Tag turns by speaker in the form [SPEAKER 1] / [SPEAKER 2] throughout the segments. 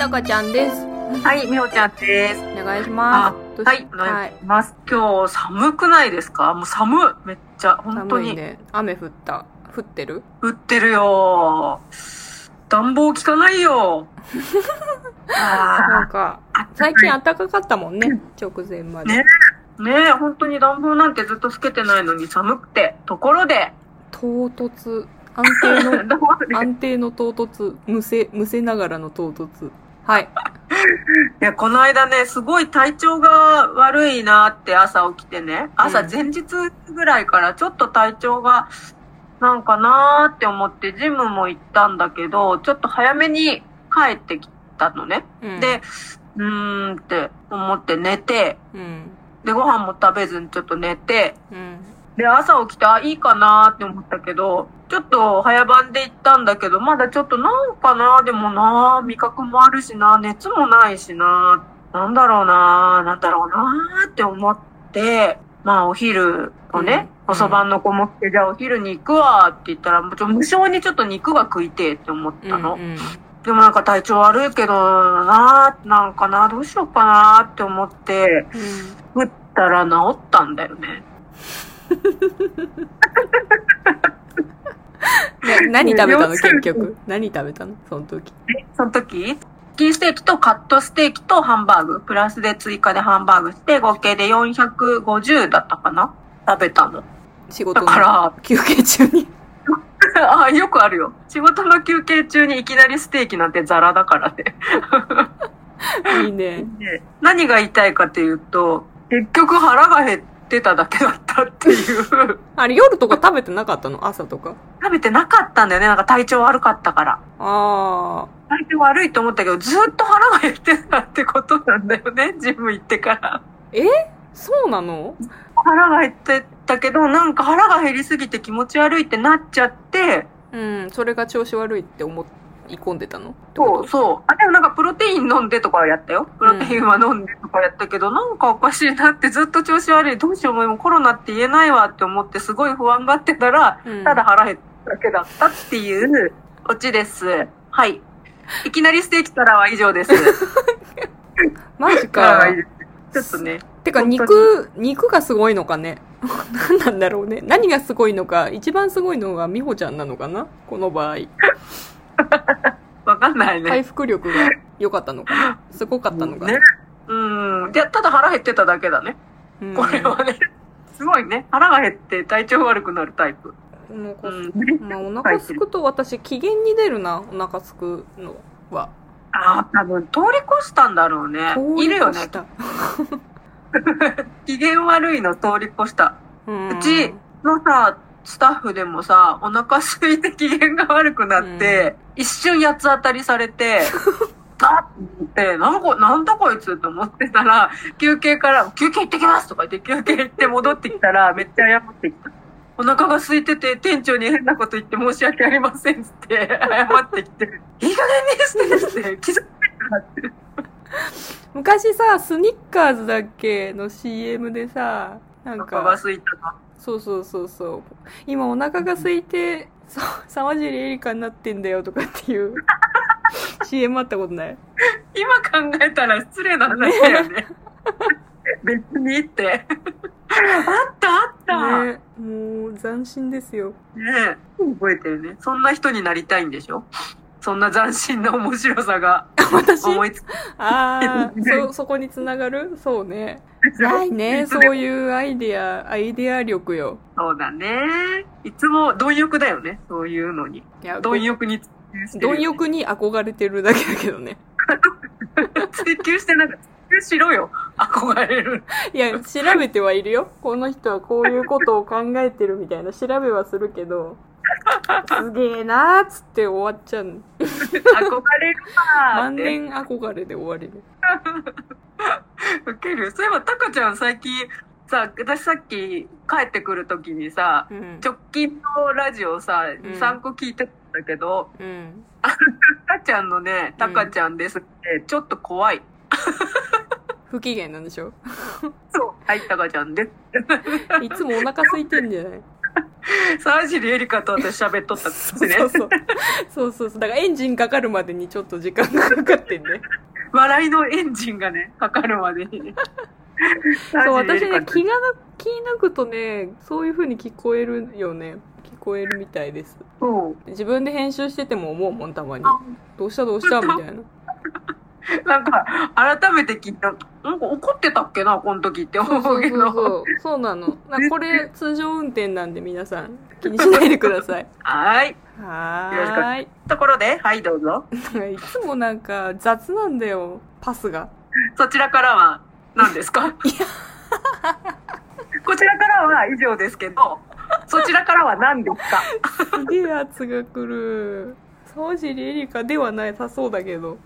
[SPEAKER 1] たかちゃんです。
[SPEAKER 2] はい、みほちゃんです。
[SPEAKER 1] お願いします。
[SPEAKER 2] はい、お願いします。今日寒くないですか？もう寒い。めっちゃ、本当に。
[SPEAKER 1] 寒いね。雨降った。降ってる？
[SPEAKER 2] 降ってるよ。暖房効かないよ。あ
[SPEAKER 1] なんか、
[SPEAKER 2] ー
[SPEAKER 1] 最近暖かかったもんね。直前まで。
[SPEAKER 2] ねねえ、本当に暖房なんてずっとつけてないのに寒くて。ところで、
[SPEAKER 1] 唐突。安定の、安定の唐突。むせ、むせながらの唐突。はい。
[SPEAKER 2] いや、この間ね、すごい体調が悪いなって朝起きてね。朝
[SPEAKER 1] うん
[SPEAKER 2] 前日ぐらいからちょっと体調がなんかなーって思ってジムも行ったんだけど、ちょっと早めに帰ってきたのね。
[SPEAKER 1] うん、
[SPEAKER 2] で、うーんって思って寝て、
[SPEAKER 1] うん。
[SPEAKER 2] で、ご飯も食べずにちょっと寝て、
[SPEAKER 1] うん。
[SPEAKER 2] で、朝起きて、あ、いいかなーって思ったけど、ちょっと早番で行ったんだけど、まだちょっとなんかなでもな味覚もあるしな熱もないしななんだろうななんだろうなって思って、まあお昼をね、
[SPEAKER 1] うん
[SPEAKER 2] おそばの子も来て、じゃあお昼に行くわって言ったら、もうちょ無性にちょっと肉が食いてえって思ったの。
[SPEAKER 1] うんうん
[SPEAKER 2] でもなんか体調悪いけどななんかなどうしようかなって思って、食ったら治ったんだよね。
[SPEAKER 1] ね何食べたの結局？何食べたの？その時。
[SPEAKER 2] その時、チキンステーキとカットステーキとハンバーグ、プラスで追加でハンバーグして、合計で450だったかな？食べたの。だ
[SPEAKER 1] 仕事の
[SPEAKER 2] か
[SPEAKER 1] 休憩中に。
[SPEAKER 2] ら、あよくあるよ。仕事の休憩中にいきなりステーキなんてザラだからね。
[SPEAKER 1] いいね。
[SPEAKER 2] で何が言いたいかっていうと、結局腹が減ってただけだったっていう。
[SPEAKER 1] あれ夜とか食べてなかったの？朝とか？
[SPEAKER 2] 食べてなかったんだよね。なんか体調悪かったから。
[SPEAKER 1] あ
[SPEAKER 2] 体調悪いと思ったけど、ずっと腹が減ってたってことなんだよね。ジム行ってから。
[SPEAKER 1] ー。え？そうなの？
[SPEAKER 2] 腹が減ってたけど、なんか腹が減りすぎて気持ち悪いってなっちゃって、
[SPEAKER 1] うん、それが調子悪いって思い込んでたの？
[SPEAKER 2] そう、そう。あ、でもなんかプロテイン飲んでとかはやったよ。プロテインは飲んでとかやったけど、なんかおかしいなってずっと調子悪い。どうしようもうコロナって言えないわって思ってすごい不安がってたら、
[SPEAKER 1] うん
[SPEAKER 2] ただ腹減っただけだったっていうオチです。はい。いきなりステーキからは以上です。
[SPEAKER 1] マジ
[SPEAKER 2] か。ちょっとね。
[SPEAKER 1] てか肉、肉がすごいのかね？何 なんだろうね。何がすごいのか、一番すごいのが美穂ちゃんなのかな？この場合。
[SPEAKER 2] わかんないね。
[SPEAKER 1] 回復力が良かったのかな？すごかったのかな、
[SPEAKER 2] ね。うん。で、ただ腹減ってただけだね。
[SPEAKER 1] うん
[SPEAKER 2] これはね。すごいね。腹が減って体調悪くなるタイプ。
[SPEAKER 1] お腹す
[SPEAKER 2] うん。
[SPEAKER 1] まあ、お腹すくと私、機嫌に出るな、お腹すくのは。
[SPEAKER 2] ああ、多分通り越したんだろうね。いるよね。機嫌悪いの通り越した。
[SPEAKER 1] うん
[SPEAKER 2] うちのさ、スタッフでもさ、お腹空いて機嫌が悪くなって、一瞬八つ当たりされて、あっってなんこ、なんだこいつと思ってたら、休憩から、休憩行ってきますとか言って、休憩行って戻ってきたら、めっちゃ謝ってきた。お腹が空いてて、店長に変なこと言って申し訳ありませんっつって、謝ってきて、いい加減にしてって、気づいてたって。
[SPEAKER 1] 昔さ、スニッカーズだっけの CM でさ、なん
[SPEAKER 2] お腹が
[SPEAKER 1] か、
[SPEAKER 2] 空いたな。
[SPEAKER 1] そうそうそうそう。今お腹が空いて、そう、沢尻エリカになってんだよとかっていう CM あったことない？
[SPEAKER 2] 今考えたら失礼な話だよね。別にって。あったあった。ね
[SPEAKER 1] ねもう斬新ですよ。
[SPEAKER 2] え。覚えてるね。そんな人になりたいんでしょ？そんな斬新な面白さが
[SPEAKER 1] 私？
[SPEAKER 2] 思いつく
[SPEAKER 1] ああ、そ、そこにつながる？そうね。ないね、そういうアイデア、アイデア力よ。
[SPEAKER 2] そうだね。いつも貪欲だよね。そういうのに。
[SPEAKER 1] いや、
[SPEAKER 2] 貪欲に
[SPEAKER 1] 貪欲に憧れてるだけだけどね。
[SPEAKER 2] 追求してなんか、追求しろよ。憧れる。
[SPEAKER 1] いや、調べてはいるよ。この人はこういうことを考えてるみたいな調べはするけど、すげえなーっつって終わっちゃうの。
[SPEAKER 2] 憧れるわーって。
[SPEAKER 1] 万年憧れで終われる。
[SPEAKER 2] ウケる。そういえば、タカちゃん最近、さ、私さっき帰ってくるときにさ、
[SPEAKER 1] うん。
[SPEAKER 2] 直近のラジオさ、
[SPEAKER 1] ん
[SPEAKER 2] 3個聞いてたんだけど、
[SPEAKER 1] うん。
[SPEAKER 2] タカちゃんのね、タカちゃんですって、ちょっと怖い。
[SPEAKER 1] 不機嫌なんでしょ？
[SPEAKER 2] そう。はい、タカちゃんです。
[SPEAKER 1] いつもお腹空いてんじゃない？
[SPEAKER 2] 沢尻エリカと私喋っとったんですね。
[SPEAKER 1] そうそう。そうそうそう。だからエンジンかかるまでにちょっと時間がかかってんね。
[SPEAKER 2] 笑いのエンジンがね、かかるまでに。
[SPEAKER 1] そう、私ね、気がな、気抜くとね、そういう風に聞こえるよね。聞こえるみたいです。自分で編集してても思うもん、たまに。
[SPEAKER 2] あ
[SPEAKER 1] どうしたどうしたみたいな。
[SPEAKER 2] なんか、改めて聞いた、なんか怒ってたっけな、この時って思
[SPEAKER 1] そうそうう
[SPEAKER 2] けど。
[SPEAKER 1] そうそう。そうなの。なこれ、通常運転なんで皆さん、気にしないでください。
[SPEAKER 2] はい。
[SPEAKER 1] は
[SPEAKER 2] よろしく
[SPEAKER 1] ーい。
[SPEAKER 2] ところで、はい、どうぞ。
[SPEAKER 1] いつもなんか雑なんだよ、パスが。
[SPEAKER 2] そちらからは何ですか？こちらからは以上ですけど、そちらからは何ですか？
[SPEAKER 1] すげえ圧が来る。沢尻エリカではないさそうだけど。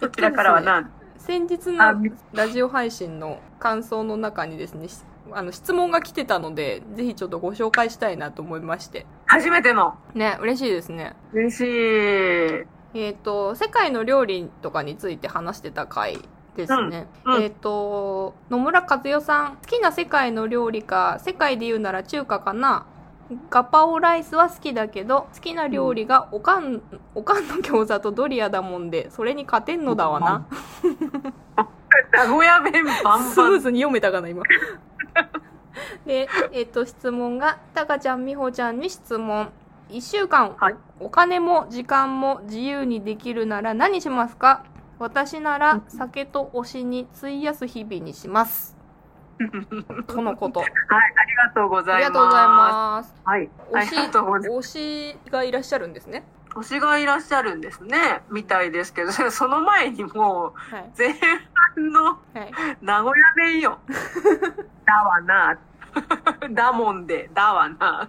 [SPEAKER 2] そちらからは何？
[SPEAKER 1] 先日
[SPEAKER 2] あ
[SPEAKER 1] のラジオ配信の感想の中にですね、しあの質問が来てたので、ぜひちょっとご紹介したいなと思いまして。
[SPEAKER 2] 初めての。
[SPEAKER 1] ね、嬉しいですね。
[SPEAKER 2] 嬉しい。
[SPEAKER 1] えっ、と、世界の料理とかについて話してた回ですね。
[SPEAKER 2] うんうん
[SPEAKER 1] えっ、と、野村和代さん、好きな世界の料理か、世界で言うなら中華かな？ガパオライスは好きだけど、好きな料理がおかん、おかんの餃子とドリアだもんで、それに勝てんのだわな。
[SPEAKER 2] 名古屋弁バン
[SPEAKER 1] ス
[SPEAKER 2] バン。
[SPEAKER 1] ムーズに読めたかな、今。で、えっ、と、質問が、たかちゃん、みほちゃんに質問。一週間、
[SPEAKER 2] はい
[SPEAKER 1] おお金も時間も自由にできるなら何しますか？私なら酒と推しに費やす日々にします。とのこと。
[SPEAKER 2] はい、ありがとうご
[SPEAKER 1] あ
[SPEAKER 2] ざいます。
[SPEAKER 1] りがとうございます。
[SPEAKER 2] はい、ありがとうございます。
[SPEAKER 1] 推しがいらっしゃるんですね。
[SPEAKER 2] 推しがいらっしゃるんですね、みたいですけど、その前にもう、
[SPEAKER 1] はい。
[SPEAKER 2] 前半の
[SPEAKER 1] はい。
[SPEAKER 2] 名古屋弁よ。だわな。だもんで、だわな。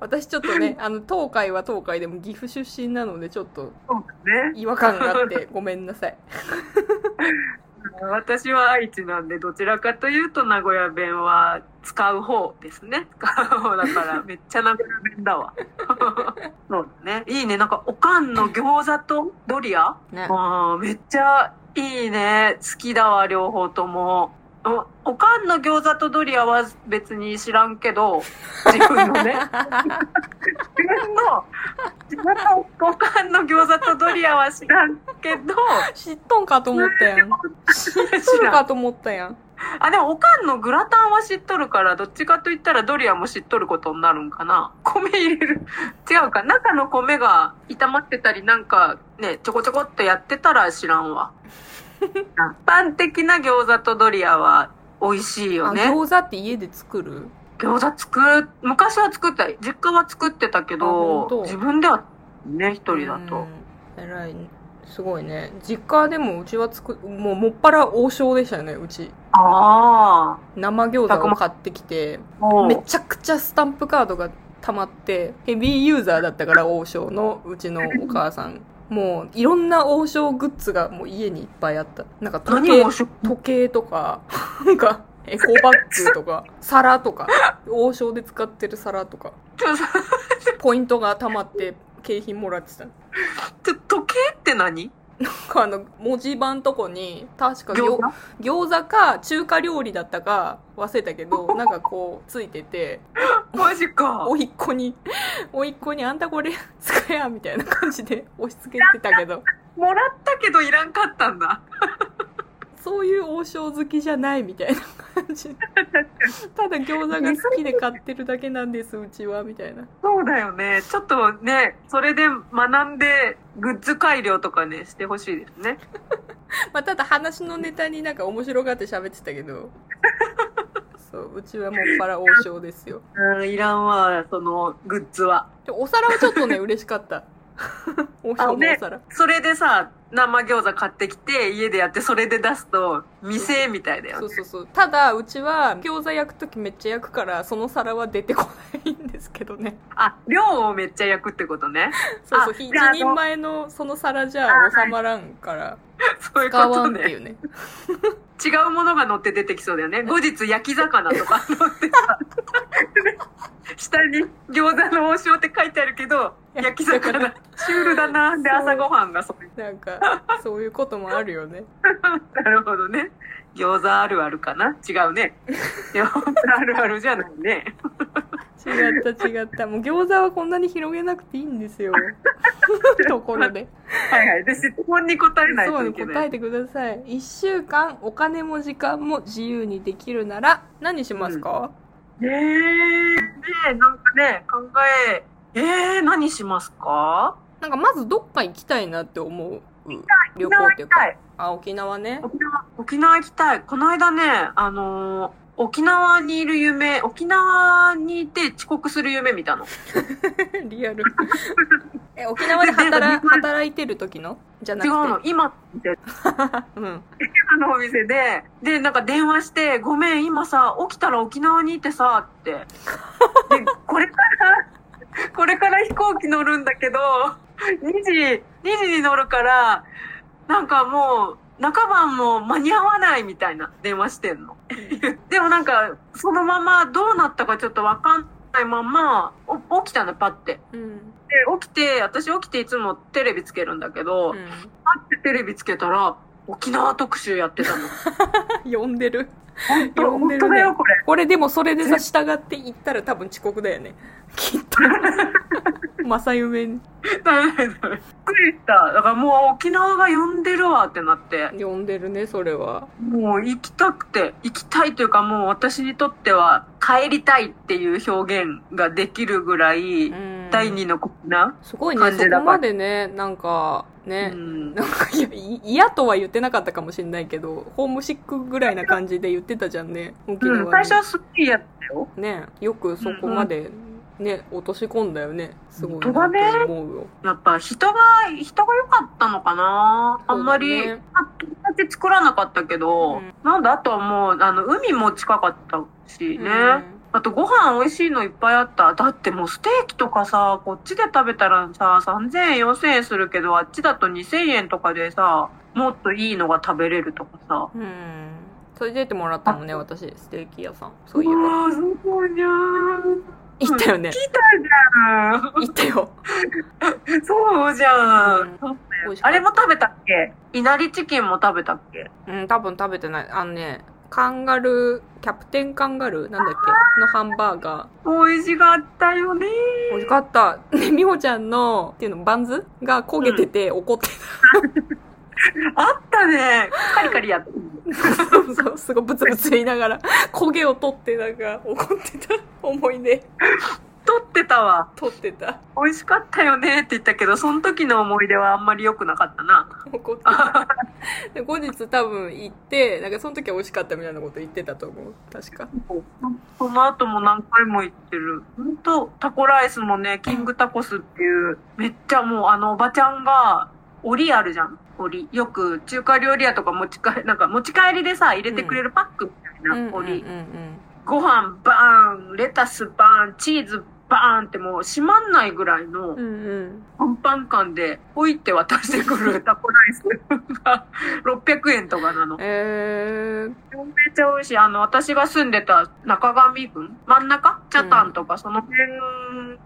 [SPEAKER 1] 私ちょっとね、あの、東海は東海でも岐阜出身なので、ちょっと。違和感があってごめんなさい。
[SPEAKER 2] 私は愛知なんで、どちらかというと名古屋弁は使う方ですね。使う方だから、めっちゃ名古屋弁だわ。そうだね。いいね。なんか、おかんの餃子とドリア？
[SPEAKER 1] ね。
[SPEAKER 2] あーめっちゃいいね。好きだわ、両方とも。お、おかんの餃子とドリアは別に知らんけど、自分のね。自分の、自分のおかんの餃子とドリアは知らんけど、
[SPEAKER 1] 知っとんかと思ったやん。知っとるかと思ったやん。
[SPEAKER 2] あ、でもおかんのグラタンは知っとるから、どっちかと言ったらドリアも知っとることになるんかな。米入れる。違うか。中の米が炒まってたり、なんかね、ちょこちょこっとやってたら知らんわ。一般的な餃子とドリアは美味しいよ
[SPEAKER 1] あ、
[SPEAKER 2] ね。
[SPEAKER 1] 餃子って家で作る？
[SPEAKER 2] 餃子作る、昔は作った。実家は作ってたけど、自分ではね、一人だと。
[SPEAKER 1] うん。偉い。すごいね。実家でもうちは作もうもっぱら王将でしたよね、うち。
[SPEAKER 2] あ
[SPEAKER 1] 生餃子を買ってきて、めちゃくちゃスタンプカードが溜まって、ヘビーユーザーだったから王将のうちのお母さん。もういろんな王将グッズがもう家にいっぱいあった。なんか時計時計とか、なんか、エコバッグとか、皿とか、王将で使ってる皿とか、ポイントが溜まって景品もらってた。
[SPEAKER 2] 時計って何？
[SPEAKER 1] かあの、文字盤とこに、確か
[SPEAKER 2] 餃
[SPEAKER 1] 餃
[SPEAKER 2] 子
[SPEAKER 1] か中華料理だったか忘れたけど、なんかこう、ついてて、
[SPEAKER 2] マジか。
[SPEAKER 1] おいっ子に、おいっ子にあんたこれ使えや、みたいな感じで押し付けてたけど、
[SPEAKER 2] もらったけどいらんかったんだ。
[SPEAKER 1] そういう王将好きじゃないみたいな感じ。ただ餃子が好きで買ってるだけなんです、うちは、みたいな。
[SPEAKER 2] そうだよね。ちょっとね、それで学んで、グッズ改良とかね、してほしいですね。
[SPEAKER 1] まあ、ただ話のネタになんか面白がって喋ってたけど、そう、うちはもっぱら王将ですよ。
[SPEAKER 2] うん、いらんわ、その、グッズは。
[SPEAKER 1] でお皿はちょっとね、嬉しかった。王将のお皿。
[SPEAKER 2] それでさ、生餃子買ってきて、家でやって、それで出すと、店みたいだよね。
[SPEAKER 1] そうそうそう。ただ、うちは餃子焼くときめっちゃ焼くから、その皿は出てこないんですけどね。
[SPEAKER 2] あ、量をめっちゃ焼くってことね。
[SPEAKER 1] そうそう、
[SPEAKER 2] あ
[SPEAKER 1] 一人前のその皿じゃ収まらんから、
[SPEAKER 2] そういうことね。
[SPEAKER 1] うね。
[SPEAKER 2] 違うものが乗って出てきそうだよね。後日焼き魚とか 乗ってさ、下に餃子の王将って書いてあるけど、焼き魚。シュールだな。で、朝ごはんがそれ。
[SPEAKER 1] なんか、そういうこともあるよね。
[SPEAKER 2] なるほどね。餃子あるあるかな？違うね。餃子あるあるじゃないね。
[SPEAKER 1] 違った違った。もう餃子はこんなに広げなくていいんですよ。ところで。
[SPEAKER 2] はいはい。で、質問に答えない
[SPEAKER 1] そうね、
[SPEAKER 2] といけない。
[SPEAKER 1] 答えてください。一週間お金も時間も自由にできるなら何しますか、
[SPEAKER 2] えー、ねえ、なんかね、考え、えー、何しますか？
[SPEAKER 1] なんかまずどっか行きたいなって思う旅行っていうか。
[SPEAKER 2] 行きたい。
[SPEAKER 1] あ、沖縄ね。
[SPEAKER 2] 沖縄、沖縄行きたい。この間ね、あのー沖縄にいる夢、沖縄にいて遅刻する夢見たの？
[SPEAKER 1] リアル。え、沖縄で働働いてる時の？じゃなくて？
[SPEAKER 2] 違うの、今って、
[SPEAKER 1] うん。
[SPEAKER 2] あのお店で、で、なんか電話して、ごめん、今さ、起きたら沖縄にいてさ、って。で、これから、これから飛行機乗るんだけど、2時、2時に乗るから、なんかもう、中晩も間に合わないみたいな電話してんの。でもなんか、そのままどうなったかちょっとわかんないまま、お起きたの、パって。で、
[SPEAKER 1] うん。
[SPEAKER 2] 起きて、私起きていつもテレビつけるんだけど、
[SPEAKER 1] う
[SPEAKER 2] パってテレビつけたら、沖縄特集やってたの。
[SPEAKER 1] ん。呼んでる。
[SPEAKER 2] 本当、
[SPEAKER 1] 呼んでるね
[SPEAKER 2] 本当だよ、これ。
[SPEAKER 1] これでもそれでさ、従って行ったら多分遅刻だよね。きっと。正夢に
[SPEAKER 2] ダメびっくりした。だからもう沖縄が呼んでるわってなって。
[SPEAKER 1] 呼んでるね、それは。
[SPEAKER 2] もう行きたくて、行きたいというかもう私にとっては帰りたいっていう表現ができるぐらい、
[SPEAKER 1] うん
[SPEAKER 2] 第二の沖縄。
[SPEAKER 1] すごいね、そこまでね、なんか、ね、
[SPEAKER 2] うん
[SPEAKER 1] なんか嫌とは言ってなかったかもしれないけど、ホームシックぐらいな感じで言ってたじゃんね、沖縄に。
[SPEAKER 2] うん、最初はすっきりやったよ。
[SPEAKER 1] ね、よくそこまで、ね、落とし込んだよね。すごい
[SPEAKER 2] 本当だね。やっぱ人が、人が良かったのかなあんまり、友達作らなかったけど、
[SPEAKER 1] うん
[SPEAKER 2] なんだ、あとはもう、あの、海も近かったしね。あとご飯美味しいのいっぱいあった。だってもうステーキとかさ、こっちで食べたらさ、3000円、4000円するけど、あっちだと2000円とかでさ、もっといいのが食べれるとかさ。
[SPEAKER 1] うん。うん。それで出てもらったもんね、私、ステーキ屋さん。そういえば。
[SPEAKER 2] わー、そうじゃん。
[SPEAKER 1] 行ったよね
[SPEAKER 2] 聞。いたじ
[SPEAKER 1] 行ったよ。
[SPEAKER 2] ゃん。そうじゃん。
[SPEAKER 1] うん
[SPEAKER 2] あれも食べたっけ？いなりチキンも食べたっけ？
[SPEAKER 1] うん、多分食べてない。あのね、カンガルー、キャプテンカンガルーなんだっけ？のハンバーガー。
[SPEAKER 2] 美味しかったよね。
[SPEAKER 1] 美味しかった。で、みほちゃんの、っていうの、バンズ？が焦げてて怒って
[SPEAKER 2] あったね。カリカリやって
[SPEAKER 1] た。そうそう、すごいブツブツ言いながら、焦げを取ってなんか怒ってた思い出、
[SPEAKER 2] 撮ってたわ。
[SPEAKER 1] 取ってた。
[SPEAKER 2] 美味しかったよねって言ったけど、その時の思い出はあんまり良くなかったな。
[SPEAKER 1] 怒ってた。で後日多分行って、なんかその時は美味しかったみたいなこと言ってたと思う。確か。
[SPEAKER 2] その後も何回も行ってる。ほんと、タコライスもね、キングタコスっていう、めっちゃもうあのおばちゃんが、折りあるじゃん。折り。よく中華料理屋とか持ち帰り、なんか持ち帰りでさ、入れてくれるパックみたいな
[SPEAKER 1] うんうんうん
[SPEAKER 2] 折り。ご飯バーン、レタスバーン、チーズバーンってもう閉まんないぐらいの。パンパン感で、ポイって渡してくるタコライスが 600円とかなの。
[SPEAKER 1] えー、
[SPEAKER 2] めっちゃ美味しい。あの、私が住んでた中上郡真ん中？チャタンとかその辺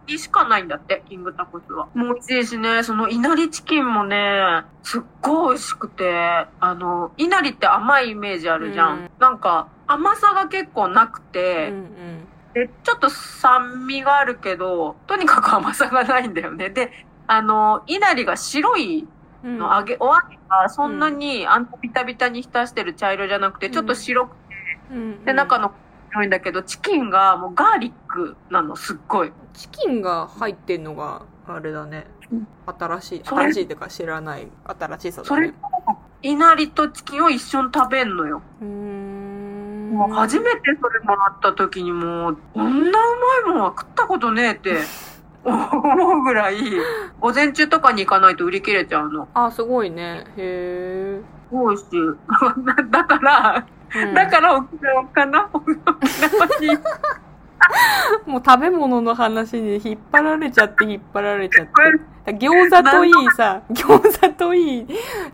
[SPEAKER 2] にしかないんだって、キングタコスは。もう美味しいしね、その稲荷チキンもね、すっごい美味しくて、あの、稲荷って甘いイメージあるじゃん。
[SPEAKER 1] うん
[SPEAKER 2] なんか、甘さが結構なくて、
[SPEAKER 1] うんうん。
[SPEAKER 2] で、ちょっと酸味があるけど、とにかく甘さがないんだよね。で、あの、稲荷が白い
[SPEAKER 1] うん。
[SPEAKER 2] の揚げ、お揚げがそんなにあんなビタビタに浸してる茶色じゃなくて、ちょっと白くて、
[SPEAKER 1] うん。
[SPEAKER 2] で、中の白いんだけど、チキンがもうガーリックなの、すっごい。
[SPEAKER 1] チキンが入ってんのがあれだね。
[SPEAKER 2] うん
[SPEAKER 1] 新しい新しいっていうか知らない新しさだ
[SPEAKER 2] それ
[SPEAKER 1] ね、
[SPEAKER 2] いなりとチキンを一緒に食べんのよ。
[SPEAKER 1] うーん
[SPEAKER 2] もう初めてそれもらった時にもう、こんなうまいもんは食ったことねえって思うぐらい、午前中とかに行かないと売り切れちゃうの。
[SPEAKER 1] あすごいねへ
[SPEAKER 2] すごいし。だから、
[SPEAKER 1] え、うん
[SPEAKER 2] だから沖縄かな沖縄に。
[SPEAKER 1] もう食べ物の話に引っ張られちゃって引っ張られちゃって。餃子といいさ餃子といい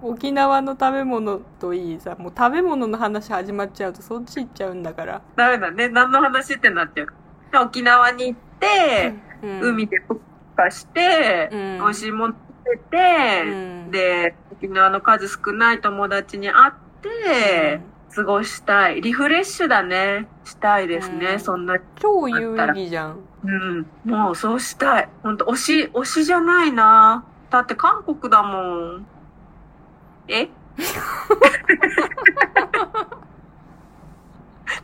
[SPEAKER 1] 沖縄の食べ物といいさもう食べ物の話始まっちゃうとそっち行っちゃうんだから、
[SPEAKER 2] ダメだね。何の話ってなっちゃう。で沖縄に行って、
[SPEAKER 1] うん
[SPEAKER 2] 海でぷっかして、
[SPEAKER 1] うん。
[SPEAKER 2] 美味しいもの食べて、
[SPEAKER 1] うん。
[SPEAKER 2] で、沖縄の数少ない友達に会って、過ごしたい。リフレッシュだね。したいですね。
[SPEAKER 1] うん
[SPEAKER 2] そんな、
[SPEAKER 1] 超有意義じゃん。
[SPEAKER 2] うん。もうそうしたい。ほんと、推し、推しじゃないな。だって韓国だもん。え？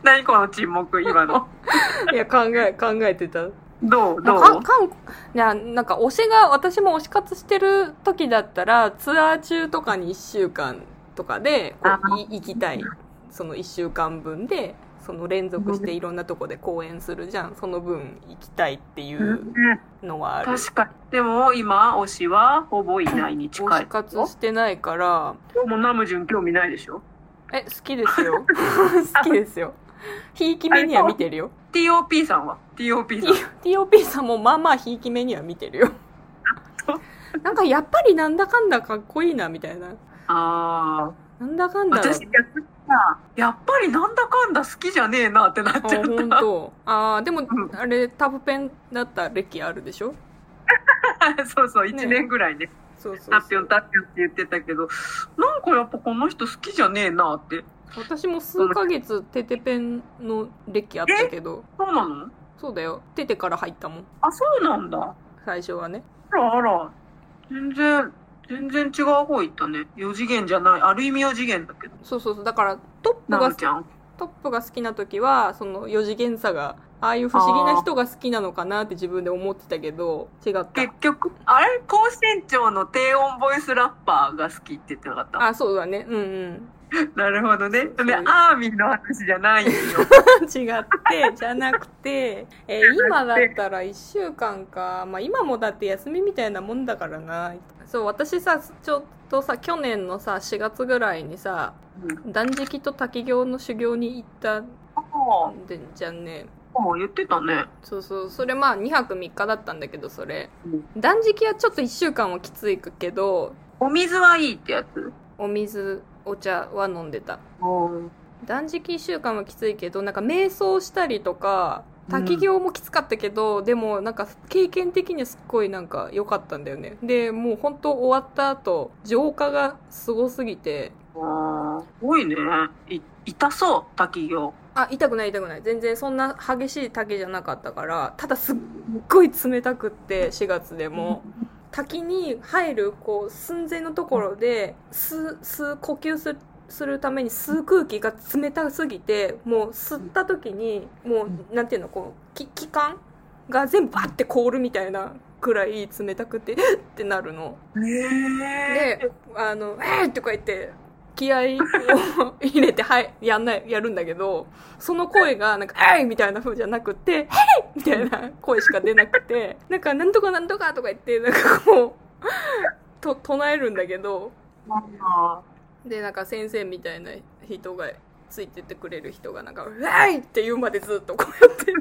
[SPEAKER 2] 何この沈黙、今の。
[SPEAKER 1] いや、考え、考えてた。
[SPEAKER 2] どう？どう？
[SPEAKER 1] か韓国いやなんか推しが私も推し活してる時だったらツアー中とかに1週間とかでこ
[SPEAKER 2] あ
[SPEAKER 1] うい行きたいその1週間分でその連続していろんなとこで公演するじゃんその分行きたいっていうのはある
[SPEAKER 2] 確かに。でも今、推しはほぼいないに近い。
[SPEAKER 1] 推し活してないから
[SPEAKER 2] もナムジュン興味ないでしょ？
[SPEAKER 1] え好きですよ 好きですよひいき目には見てるよ
[SPEAKER 2] ?TOP さんは ?TOP さん。
[SPEAKER 1] TOP さんもまあまあひいき目には見てるよなんかやっぱりなんだかんだかっこいいなみたいな
[SPEAKER 2] あ
[SPEAKER 1] なんだかん
[SPEAKER 2] あ。
[SPEAKER 1] だ
[SPEAKER 2] 私、やっぱりなんだかんだ好きじゃねえなってなっ
[SPEAKER 1] あ
[SPEAKER 2] ちゃった。
[SPEAKER 1] ああでも
[SPEAKER 2] ん。
[SPEAKER 1] あれタブペンだった歴あるでしょ？
[SPEAKER 2] そうそう、1年ぐらいね。
[SPEAKER 1] そうそう
[SPEAKER 2] タッピョンタッピョンって言ってたけど、なんかやっぱこの人好きじゃねえなって。
[SPEAKER 1] 私も数ヶ月テテペンの歴あったけど。
[SPEAKER 2] そうなの？
[SPEAKER 1] そうだよ。テテから入ったもん。
[SPEAKER 2] あ、そうなんだ。
[SPEAKER 1] 最初はね。
[SPEAKER 2] あらあら。全然、全然違う方行ったね。4次元じゃない。ある意味4次元だけど。
[SPEAKER 1] そうそうそうだからトップ
[SPEAKER 2] な
[SPEAKER 1] が。トップが好きな時はその4次元さがああいう不思議な人が好きなのかなって自分で思ってたけど違った
[SPEAKER 2] 結局、あれ？高身長の低音ボイスラッパーが好きって言ってなかった？
[SPEAKER 1] あそうだねうんうん
[SPEAKER 2] なるほどね。で、アーミーの話じゃないんよ。
[SPEAKER 1] 違ってじゃなくて、えー今だったら1週間か、まあ、今もだって休みみたいなもんだからなそう私さちょっとさ去年のさ4月ぐらいにさ
[SPEAKER 2] うん。
[SPEAKER 1] 断食と滝行の修行に行った
[SPEAKER 2] ああ、
[SPEAKER 1] んでじゃんね
[SPEAKER 2] もう言ってたね。
[SPEAKER 1] そうそうそれまあ2泊3日だったんだけどそれ
[SPEAKER 2] うん
[SPEAKER 1] 断食はちょっと1週間はきついけど
[SPEAKER 2] お水はいいってやつ？
[SPEAKER 1] お水お茶は飲んでた
[SPEAKER 2] うん。
[SPEAKER 1] 断食1週間はきついけどなんか瞑想したりとか滝行もきつかったけど、でもなんか経験的にはすっごいなんか良かったんだよね。でもう本当終わった後浄化がすごすぎて。
[SPEAKER 2] ああ、すごいね。い、痛そう、滝行。
[SPEAKER 1] あ痛くない痛くない。全然そんな激しい滝じゃなかったからただすっごい冷たくって4月でも。滝に入るこう寸前のところで吸う吸う呼吸するするために吸う空気が冷たすぎてもう吸った時にもうなんていうのこう気気管が全部バッて凍るみたいなくらい冷たくてってなるの
[SPEAKER 2] へ
[SPEAKER 1] であの「えー!」とか言って気合を入れて、はい、やんない、やるんだけど、その声が、なんか、えいみたいな風じゃなくて、へいみたいな声しか出なくて、なんか、なんとかなんとかとか言って、なんかこう、と、唱えるんだけど、
[SPEAKER 2] あ
[SPEAKER 1] で、なんか先生みたいな人が、ついてってくれる人が、なんか、うわいって言うまでずっとこうやって、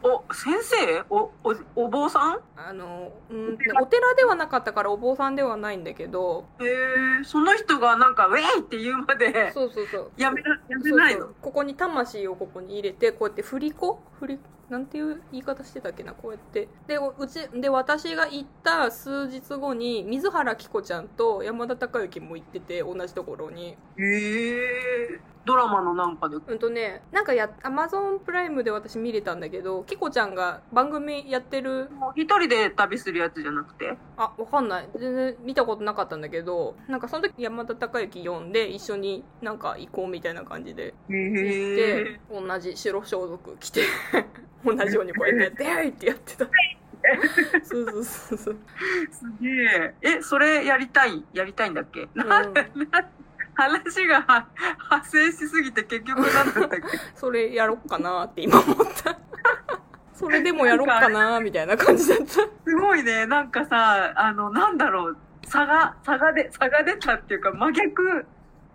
[SPEAKER 2] お、先生？お、お、お坊さん？
[SPEAKER 1] あの、うん、お寺ではなかったからお坊さんではないんだけど、
[SPEAKER 2] へえ、その人がなんか、ウェイって言うまで、
[SPEAKER 1] そうそうそう。
[SPEAKER 2] やめな、やめないの？
[SPEAKER 1] ここに魂をここに入れてこうやって振り子？振りなんていう言い方してたっけなこうやって。でうちで私が行った数日後に水原希子ちゃんと山田孝之も行ってて同じところに。
[SPEAKER 2] へえ、ドラマのなんかで。
[SPEAKER 1] うんとねなんかやアマゾンプライムで私見れたんだけど希子ちゃんが番組やってる
[SPEAKER 2] もう一人で旅するやつじゃなくて？
[SPEAKER 1] あわかんない。全然見たことなかったんだけどなんかその時山田孝之読んで一緒になんか行こうみたいな感じで
[SPEAKER 2] へ
[SPEAKER 1] で同じ白装束着て同じようにこうやって「でい!」ってやってた。そうそうそうそう、
[SPEAKER 2] すげえ。え、それやりたい？やりたいんだっけ、な
[SPEAKER 1] うん、
[SPEAKER 2] 話がは派生しすぎて結局なんだったっけ？
[SPEAKER 1] それやろっかなって今思った それでもやろっかなみたいな感じだった
[SPEAKER 2] すごいね。なんかさ、あの、なんだろう。差が、差がで、差が出たっていうか、真逆。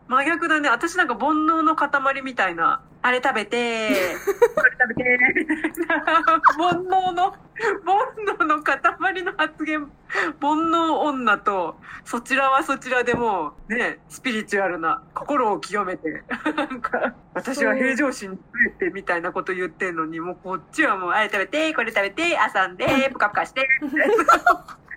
[SPEAKER 2] 真逆だね。私なんか煩悩の塊みたいな。あれ食べて、これ食べて、みたいな。煩悩の、煩悩の塊の発言。煩悩女と、そちらはそちらでもう、ね、スピリチュアルな、心を清めて、なんか、私は平常心に増えてみたいなこと言ってんのに、もうこっちはもう、あれ食べて、これ食べて、遊んで、ぷかぷかして、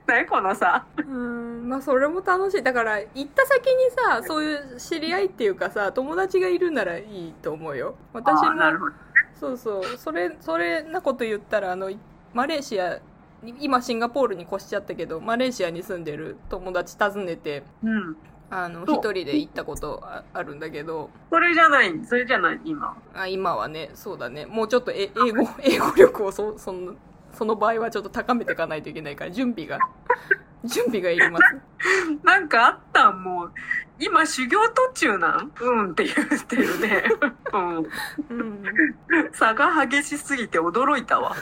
[SPEAKER 2] 何 このさ。
[SPEAKER 1] うんまあそれも楽しいだから行った先にさそういう知り合いっていうかさ友達がいるならいいと思うよ私も
[SPEAKER 2] ほど。
[SPEAKER 1] そうそうそれそれなこと言ったらあのマレーシア今シンガポールに越しちゃったけどマレーシアに住んでる友達訪ねて
[SPEAKER 2] うん。
[SPEAKER 1] あの一人で行ったことああるんだけど
[SPEAKER 2] それじゃない、それじゃない、今。
[SPEAKER 1] あ今はねそうだねもうちょっとえ英語 英語力をそそのその場合はちょっと高めていかないといけないから準備が 準備がいります
[SPEAKER 2] なんかあったん？もう、今修行途中なん？うんって言ってるね。うん。
[SPEAKER 1] うん
[SPEAKER 2] 差が激しすぎて驚いたわ。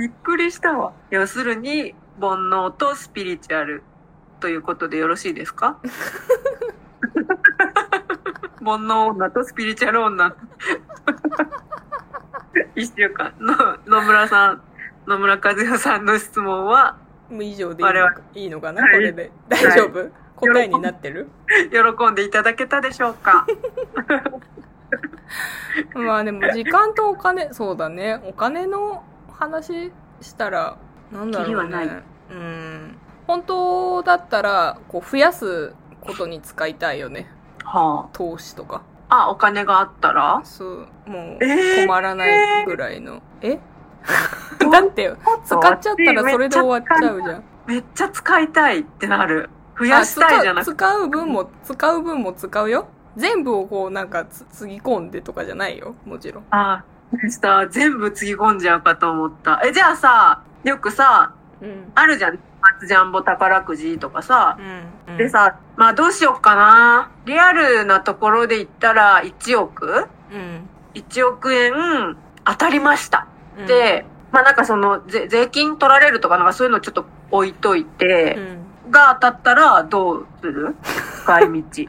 [SPEAKER 2] びっくりしたわ。要するに、煩悩とスピリチュアルということでよろしいですか？煩悩女とスピリチュアル女。一週間。の野村さん、野村和代さんの質問は、
[SPEAKER 1] もう以上でいいのかいいのかな、
[SPEAKER 2] はい。
[SPEAKER 1] これで。大丈夫、答えになってる？
[SPEAKER 2] 喜んでいただけたでしょうか？
[SPEAKER 1] まあでも時間とお金そうだね。お金の話したらなんだろう
[SPEAKER 2] キリはない。
[SPEAKER 1] ねうん。本当だったらこう増やすことに使いたいよね。
[SPEAKER 2] は
[SPEAKER 1] 投資とか。
[SPEAKER 2] あ。あ、お金があったら？
[SPEAKER 1] そう。もう
[SPEAKER 2] えー
[SPEAKER 1] 困らないぐらいの、え？だって使っちゃったらそれで終わっちゃうじゃん。
[SPEAKER 2] めっちゃ使いたいってなる。増やしたいじゃなくて。
[SPEAKER 1] あ使う使う分も使う分も使うよ。全部をこうなんかつつぎ込んでとかじゃないよ。もちろん。
[SPEAKER 2] あ、さ、全部つぎ込んじゃうかと思った。え、じゃあさ、よくさ、
[SPEAKER 1] うん
[SPEAKER 2] あるじゃん。松ジャンボ宝くじとかさ。
[SPEAKER 1] うん
[SPEAKER 2] でさ、まあどうしよっかな。リアルなところで言ったら1億？
[SPEAKER 1] うん、
[SPEAKER 2] ?1 億円当たりました。
[SPEAKER 1] うん、
[SPEAKER 2] で、まあなんかその税税金取られるとかなんかそういうのちょっと置いといて、
[SPEAKER 1] うん
[SPEAKER 2] が当たったらどうする？使い道。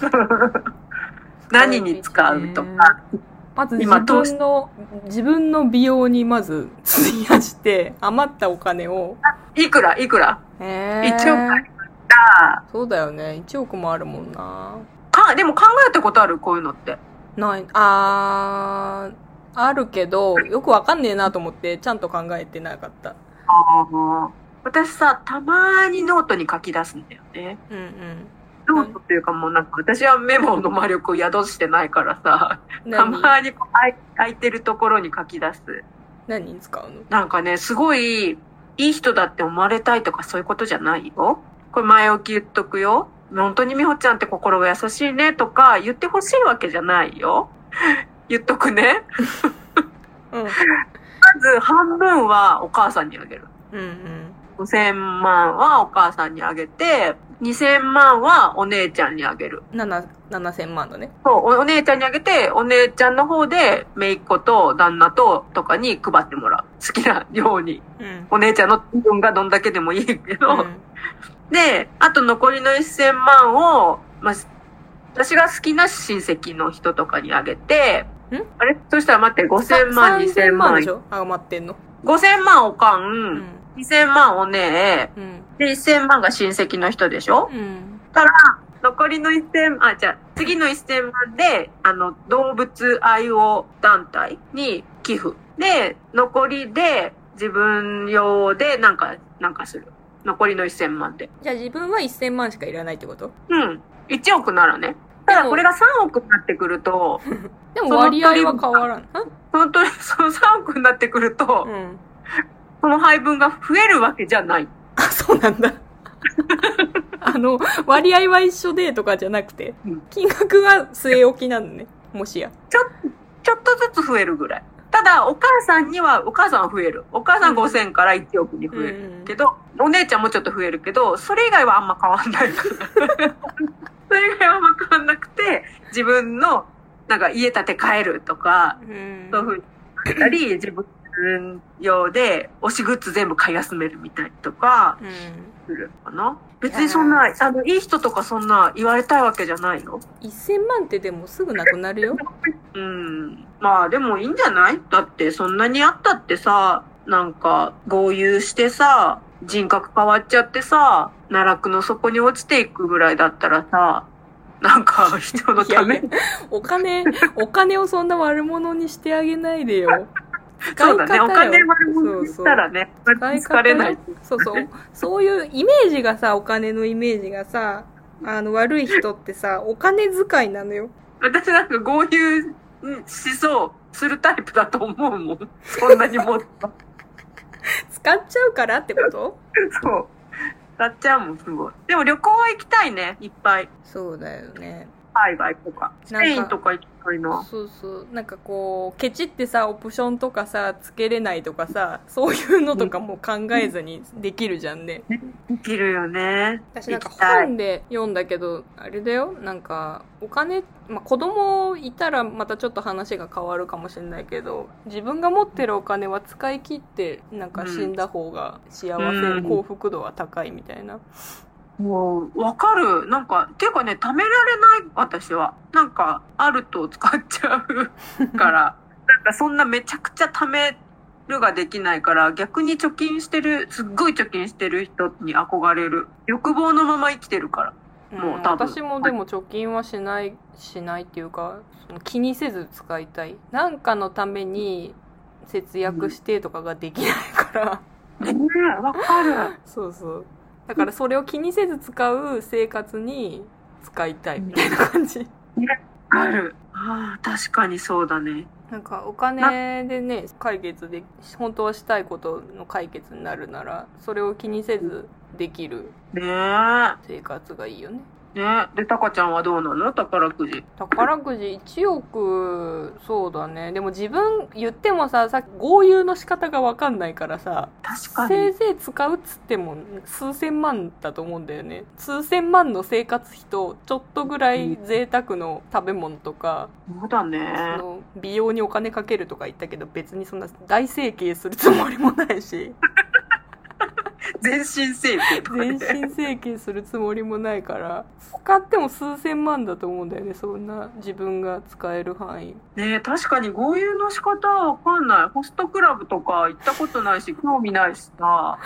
[SPEAKER 2] 何に使うとか。
[SPEAKER 1] まず自分の自分の美容にまず費やして余ったお金を。
[SPEAKER 2] いくら？いくら？
[SPEAKER 1] え
[SPEAKER 2] 一億ありました。
[SPEAKER 1] そうだよね。1億もあるもんな。
[SPEAKER 2] か、でも考えたことあるこういうのって。
[SPEAKER 1] ない。あーあるけどよくわかんねえなと思ってちゃんと考えてなかった。
[SPEAKER 2] ああ。私さ、たまにノートに書き出すんだよね。
[SPEAKER 1] うんうん
[SPEAKER 2] ノートっていうかもうなんか私はメモの魔力を宿してないからさ、た
[SPEAKER 1] 何
[SPEAKER 2] まにこう空い空いてるところに書き出す。
[SPEAKER 1] 何に使うの？
[SPEAKER 2] なんかね、すごいいい人だって思われたいとかそういうことじゃないよ。これ前置き言っとくよ。本当に美穂ちゃんって心が優しいねとか言ってほしいわけじゃないよ。言っとくね。
[SPEAKER 1] うん
[SPEAKER 2] まず半分はお母さんにあげる。
[SPEAKER 1] うんうん
[SPEAKER 2] 5000万はお母さんにあげて、2000万はお姉ちゃんにあげる。
[SPEAKER 1] 7 7000万のね
[SPEAKER 2] そう、おお姉ちゃんにあげて、お姉ちゃんの方で、姪っ子と旦那ととかに配ってもらう。好きなように。
[SPEAKER 1] うん
[SPEAKER 2] お姉ちゃんの分がどんだけでもいいけど。
[SPEAKER 1] うん
[SPEAKER 2] で、あと残りの1000万を、まあ、私が好きな親戚の人とかにあげて、
[SPEAKER 1] ん？
[SPEAKER 2] あれ？そしたら待って、5000万、
[SPEAKER 1] 3000
[SPEAKER 2] 2000万
[SPEAKER 1] 万でし。ょ？余ってんの
[SPEAKER 2] 5000万おか、
[SPEAKER 1] うんん
[SPEAKER 2] 2000万お姉、
[SPEAKER 1] うん
[SPEAKER 2] で、1000万が親戚の人でしょ？
[SPEAKER 1] うん
[SPEAKER 2] から、残りの1000、あ、じゃあ、次の1000万で、あの、動物愛護団体に寄付。で、残りで、自分用で、なんか、なんかする。残りの1000万で。
[SPEAKER 1] じゃあ自分は1000万しかいらないってこと？
[SPEAKER 2] うん。1億ならね。ただ、これが3億になってくると、
[SPEAKER 1] でも割合は変わらん。ん
[SPEAKER 2] 本当にその3 億になってくると、
[SPEAKER 1] うん。
[SPEAKER 2] その配分が増えるわけじゃない。
[SPEAKER 1] あ、そうなんだ。あの、割合は一緒でとかじゃなくて
[SPEAKER 2] うん、
[SPEAKER 1] 金額は据え置きなのね。もしや。
[SPEAKER 2] ちょ、ちょっとずつ増えるぐらい。ただ、お母さんには、お母さんは増える。お母さん5000から1億に増える。けど、お姉ちゃんもちょっと増えるけど、それ以外はあんま変わんないから。それ以外はあんま変わんなくて、自分の、なんか家建て替えるとか、
[SPEAKER 1] うん。
[SPEAKER 2] そういうふうになったり、自分用で推しグッズ全部買い集めるみたいとか、
[SPEAKER 1] うん。
[SPEAKER 2] するかな。別にそんな、
[SPEAKER 1] い
[SPEAKER 2] あの、いい人とかそんな言われたいわけじゃないの
[SPEAKER 1] ？1000万ってでもすぐなくなるよ。
[SPEAKER 2] うん。まあでもいいんじゃない？だってそんなにあったってさ、なんか合流してさ、人格変わっちゃってさ、奈落の底に落ちていくぐらいだったらさ、なんか人のため
[SPEAKER 1] お金、お金をそんな悪者にしてあげないでよ。
[SPEAKER 2] そうだね。お金
[SPEAKER 1] よ
[SPEAKER 2] 悪者にしたらね、疲れない。
[SPEAKER 1] そうそう。そういうイメージがさ、お金のイメージがさ、あの、悪い人ってさ、お金遣いなのよ。
[SPEAKER 2] 私なんか豪遊しそう、するタイプだと思うもん。そんなにもっと。
[SPEAKER 1] 使っちゃうからってこと？
[SPEAKER 2] そう。使っちゃうもん、すごい。でも旅行は行きたいね、いっぱい。
[SPEAKER 1] そうだよね。
[SPEAKER 2] 海外とか。スペインとか行きたいな。
[SPEAKER 1] そうそう。なんかこう、ケチってさ、オプションとかさ、つけれないとかさ、そういうのとかも考えずにできるじゃんね。
[SPEAKER 2] できるよね。
[SPEAKER 1] 私なんか本で読んだけど、あれだよ。なんか、お金、まあ、子供いたらまたちょっと話が変わるかもしれないけど、自分が持ってるお金は使い切って、なんか死んだ方が幸せ、
[SPEAKER 2] うん
[SPEAKER 1] 幸福度は高いみたいな。
[SPEAKER 2] もう、わかる。なんか、ていうかね、貯められない、私は。なんか、あると使っちゃうから、なんかそんなめちゃくちゃ貯めるができないから、逆に貯金してる、すっごい貯金してる人に憧れる。欲望のまま生きてるから。もう多分
[SPEAKER 1] 私もでも貯金はしないしないっていうかその気にせず使いたいなんかのために節約してとかができないから、
[SPEAKER 2] ねえ、わかる。
[SPEAKER 1] そうそうだからそれを気にせず使う生活に使いたいみたいな感じ
[SPEAKER 2] ある。ああ、確かにそうだね。
[SPEAKER 1] なんかお金でね解決で本当はしたいことの解決になるならそれを気にせずできる。生活がいいよね
[SPEAKER 2] ねで、タカちゃんはどうなの？宝くじ。
[SPEAKER 1] 宝くじ1億そうだねでも自分言ってもささっき豪遊の仕方が分かんないからさ
[SPEAKER 2] 確かに。
[SPEAKER 1] せいぜい使うっつっても数千万だと思うんだよね数千万の生活費とちょっとぐらい贅沢の食べ物とか、
[SPEAKER 2] そうだね。
[SPEAKER 1] その美容にお金かけるとか言ったけど別にそんな大整形するつもりもないし
[SPEAKER 2] 全身整形
[SPEAKER 1] 全
[SPEAKER 2] ね。
[SPEAKER 1] 身整形するつもりもないから使っても数千万だと思うんだよねそんな自分が使える範囲
[SPEAKER 2] ねえ、確かに豪遊の仕方はわかんない。ホストクラブとか行ったことないし、興味ないしさ。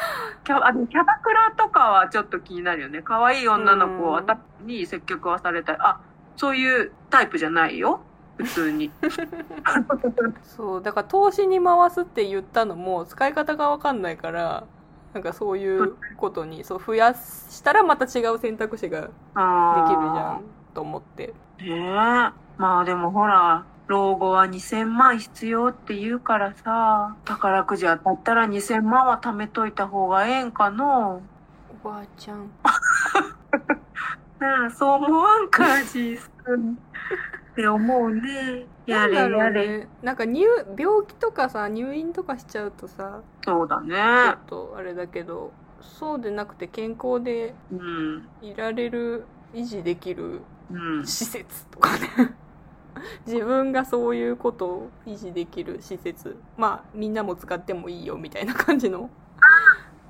[SPEAKER 2] キャあキャバクラとかはちょっと気になるよね。可愛い女の子に積極はされたい。あ、そういうタイプじゃないよ。普通に。
[SPEAKER 1] そうだから投資に回すって言ったのも使い方が分かんないからなんかそういうことにそう増やしたらまた違う選択肢ができるじゃ
[SPEAKER 2] あ
[SPEAKER 1] んと思って
[SPEAKER 2] ーねえ。まあでもほら、老後は2000万必要って言うからさ、宝くじ当たったら2000万は貯めといた方がええんかの
[SPEAKER 1] おばあちゃん
[SPEAKER 2] なあ、そう思わんか、じいさん。って思うね。やれやれ。
[SPEAKER 1] ねなんか入病気とかさ入院とかしちゃうとさ
[SPEAKER 2] そうだ
[SPEAKER 1] ちょ
[SPEAKER 2] ね
[SPEAKER 1] っ。とあれだけどそうでなくて健康で
[SPEAKER 2] うん。
[SPEAKER 1] いられる維持できる
[SPEAKER 2] うん。
[SPEAKER 1] 施設とかね 自分がそういうことを維持できる施設まあみんなも使ってもいいよみたいな感じの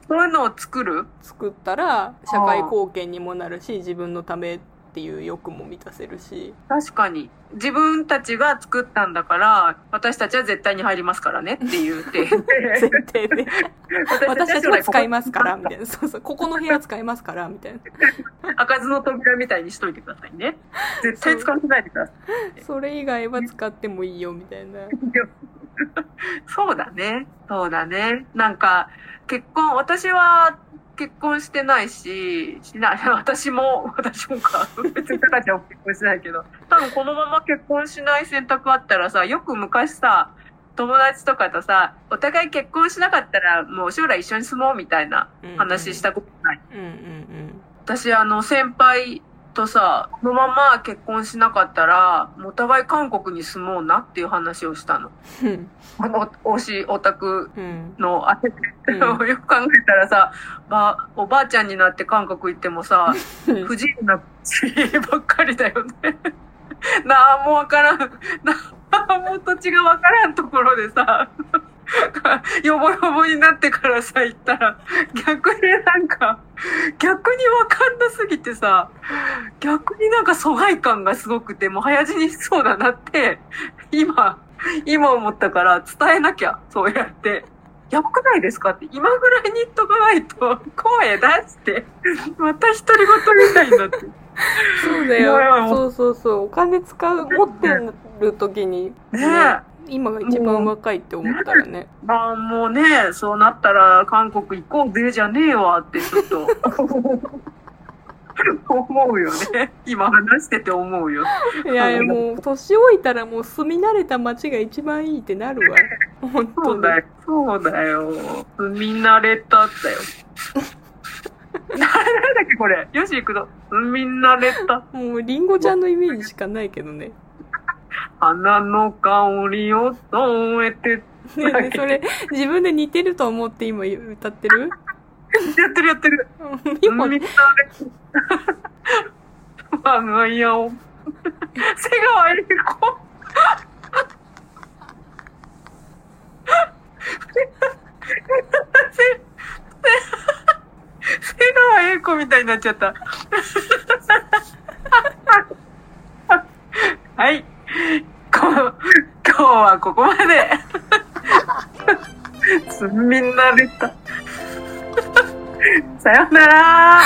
[SPEAKER 2] そういうのを作る？
[SPEAKER 1] 作ったら社会貢献にもなるし自分のためっていう欲も満たせるし
[SPEAKER 2] 確かに。自分たちが作ったんだから、私たちは絶対に入りますからねっていうて。
[SPEAKER 1] 前提で私たちも使いますからみ
[SPEAKER 2] い
[SPEAKER 1] たいなそうそうここの部屋使いますからみたいな
[SPEAKER 2] な。開かずの扉みたいにしといてくださいね。絶対使わせないでください。
[SPEAKER 1] それ以外は使ってもいいよみたいな
[SPEAKER 2] そうだね。そうだね。なんか、結婚、私は結婚してないし、しない、私も、私もか。別に高ちゃんも結婚してないけど、多分このまま結婚しない選択あったらさ、よく昔さ、友達とかとさ、お互い結婚しなかったらもう将来一緒に住もうみたいな話したことない。
[SPEAKER 1] うんうん
[SPEAKER 2] 私、あの、先輩とさ、このまま結婚しなかったら、もうお互い韓国に住もうなっていう話をしたの。
[SPEAKER 1] うん。
[SPEAKER 2] あの、推しオタク
[SPEAKER 1] うん。
[SPEAKER 2] の、あれ、
[SPEAKER 1] うん。
[SPEAKER 2] よく考えたらさ、ば、おばあちゃんになって韓国行ってもさ、
[SPEAKER 1] うん。
[SPEAKER 2] 不自由な地ばっかりだよね。なんもわからん、なんも土地がわからんところでさ、よぼよぼになってからさ、行ったら、逆になんか、逆にわかんなすぎてさ、逆になんか疎外感がすごくて、もう早死にしそうだなって、今、今思ったから伝えなきゃ、そうやって。やばくないですかって、今ぐらいに言っとかないと、声出して、また独り言みたいになって。
[SPEAKER 1] そうだよ。そうそうそう。お金使う、持ってる時に、
[SPEAKER 2] ねえ。
[SPEAKER 1] 今が一番若いって思ったらね。
[SPEAKER 2] まあもうね、そうなったら韓国行こうぜじゃねえわってちょっと思うよね。今話してて思うよ。
[SPEAKER 1] いやいやもう年老いたらもう住み慣れた街が一番いいってなるわ。本当に。
[SPEAKER 2] そうだよ。そうだよ。住み慣れただよ。なんだっけこれ。よし行くの。住み慣れた。
[SPEAKER 1] もうリンゴちゃんのイメージしかないけどね。
[SPEAKER 2] 花の香りを添えて。
[SPEAKER 1] ねえねえそれ自分で似てると思って今歌ってる？
[SPEAKER 2] やってるやってる。
[SPEAKER 1] み
[SPEAKER 2] 住
[SPEAKER 1] ほ
[SPEAKER 2] み慣れた。我 が家を。瀬川栄子。せ瀬川栄子みたいになっちゃった。はい。こ今日はここまで。すみ慣れた。さよなら。